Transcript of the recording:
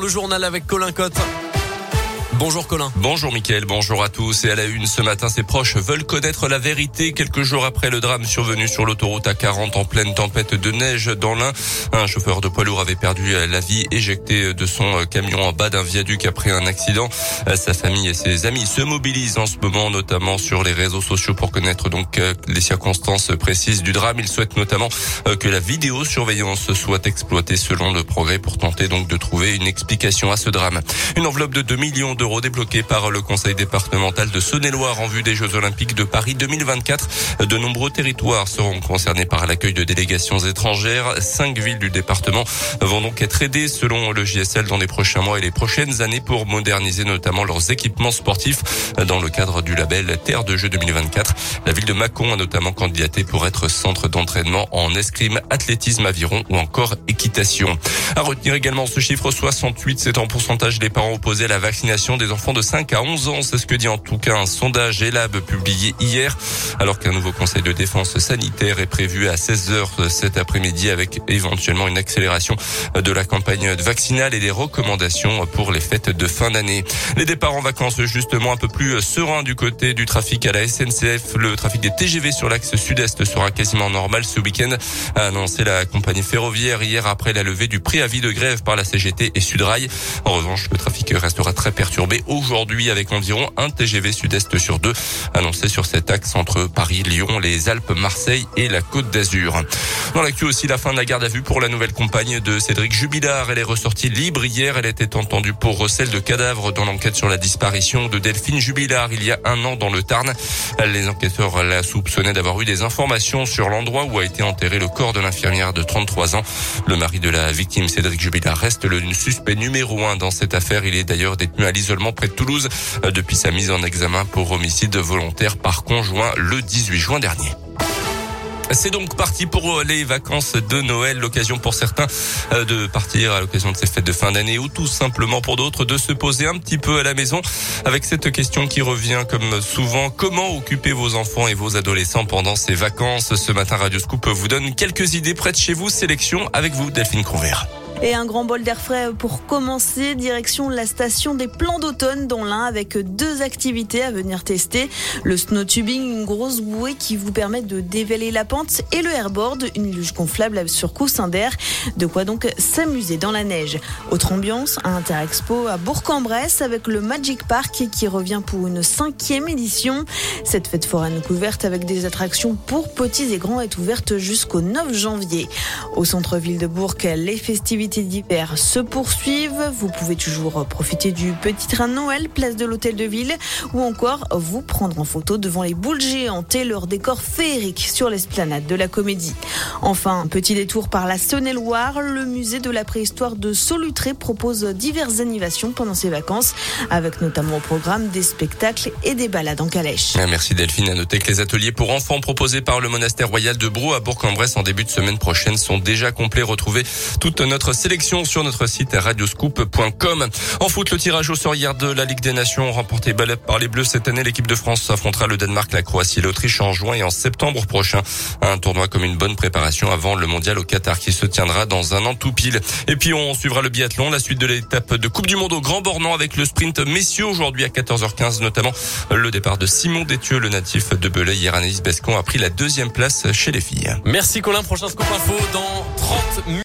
Le journal avec Colin Cotte. Bonjour Colin. Bonjour Mickaël, bonjour à tous. Et à la une ce matin, ses proches veulent connaître la vérité quelques jours après le drame survenu sur l'autoroute A40 en pleine tempête de neige dans l'Ain. Un chauffeur de poids lourd avait perdu la vie éjecté de son camion en bas d'un viaduc après un accident. Sa famille et ses amis se mobilisent en ce moment, notamment sur les réseaux sociaux pour connaître donc les circonstances précises du drame. Ils souhaitent notamment que la vidéosurveillance soit exploitée selon le progrès pour tenter donc de trouver une explication à ce drame. Une enveloppe de 2 millions de euros débloqués par le conseil départemental de Saône-et-Loire en vue des Jeux Olympiques de Paris 2024. De nombreux territoires seront concernés par l'accueil de délégations étrangères. Cinq villes du département vont donc être aidées selon le JSL dans les prochains mois et les prochaines années pour moderniser notamment leurs équipements sportifs dans le cadre du label Terre de Jeux 2024. La ville de Mâcon a notamment candidaté pour être centre d'entraînement en escrime, athlétisme, aviron ou encore équitation. À retenir également ce chiffre 68, c'est en pourcentage des parents opposés à la vaccination des enfants de 5 à 11 ans. C'est ce que dit en tout cas un sondage ELAB publié hier, alors qu'un nouveau conseil de défense sanitaire est prévu à 16 h cet après-midi avec éventuellement une accélération de la campagne vaccinale et des recommandations pour les fêtes de fin d'année. Les départs en vacances justement un peu plus sereins du côté du trafic à la SNCF. Le trafic des TGV sur l'axe sud-est sera quasiment normal ce week-end, a annoncé la compagnie ferroviaire hier après la levée du préavis de grève par la CGT et Sudrail. En revanche, le trafic restera très perturbé aujourd'hui avec environ un TGV sud-est sur deux annoncé sur cet axe entre Paris, Lyon, les Alpes, Marseille et la Côte d'Azur. Dans l'actu aussi, la fin de la garde à vue pour la nouvelle compagne de Cédric Jubilard. Elle est ressortie libre hier. Elle était entendue pour recel de cadavres dans l'enquête sur la disparition de Delphine Jubilard il y a un an dans le Tarn. Les enquêteurs la soupçonnaient d'avoir eu des informations sur l'endroit où a été enterré le corps de l'infirmière de 33 ans. Le mari de la victime, Cédric Jubilard, reste le suspect numéro un dans cette affaire. Il est d'ailleurs détenu à l'isolement près de Toulouse euh, depuis sa mise en examen pour homicide volontaire par conjoint le 18 juin dernier. C'est donc parti pour euh, les vacances de Noël, l'occasion pour certains euh, de partir à l'occasion de ces fêtes de fin d'année ou tout simplement pour d'autres de se poser un petit peu à la maison avec cette question qui revient comme souvent. Comment occuper vos enfants et vos adolescents pendant ces vacances? Ce matin, Radio Scoop vous donne quelques idées près de chez vous. Sélection avec vous, Delphine Convert. Et un grand bol d'air frais pour commencer, direction la station des plans d'automne dans l'un avec deux activités à venir tester. Le snowtubing, une grosse bouée qui vous permet de dévaler la pente et le airboard, une luge gonflable sur coussin d'air. De quoi donc s'amuser dans la neige. Autre ambiance, un Interexpo à Bourg-en-Bresse avec le Magic Park qui revient pour une cinquième édition. Cette fête foraine couverte avec des attractions pour petits et grands est ouverte jusqu'au 9 janvier. Au centre-ville de Bourg, les festivités d'hiver se poursuivent. Vous pouvez toujours profiter du petit train de Noël, place de l'hôtel de ville, ou encore vous prendre en photo devant les boules géantes et leur décor féerique sur l'esplanade de la comédie. Enfin, un petit détour par la Saône-et-Loire, le musée de la préhistoire de Solutré propose diverses animations pendant ses vacances, avec notamment au programme des spectacles et des balades en calèche. Merci Delphine. À noter que les ateliers pour enfants proposés par le monastère royal de Brou à Bourg-en-Bresse en début de semaine prochaine sont déjà complets. Retrouvez toute notre sélection sur notre site radioscoop.com. En foot, le tirage au sort de la Ligue des Nations remporté par les Bleus cette année. L'équipe de France affrontera le Danemark, la Croatie et l'Autriche en juin et en septembre prochain. Un tournoi comme une bonne préparation avant le mondial au Qatar qui se tiendra dans un an tout pile. Et puis on suivra le biathlon, la suite de l'étape de Coupe du Monde au Grand Bornand avec le sprint messieurs aujourd'hui à 14h15 notamment le départ de Simon Détieux, le natif de Belay. Hier, Anaïs Bescon a pris la deuxième place chez les filles. Merci Colin. Prochain scoop info dans 30 minutes.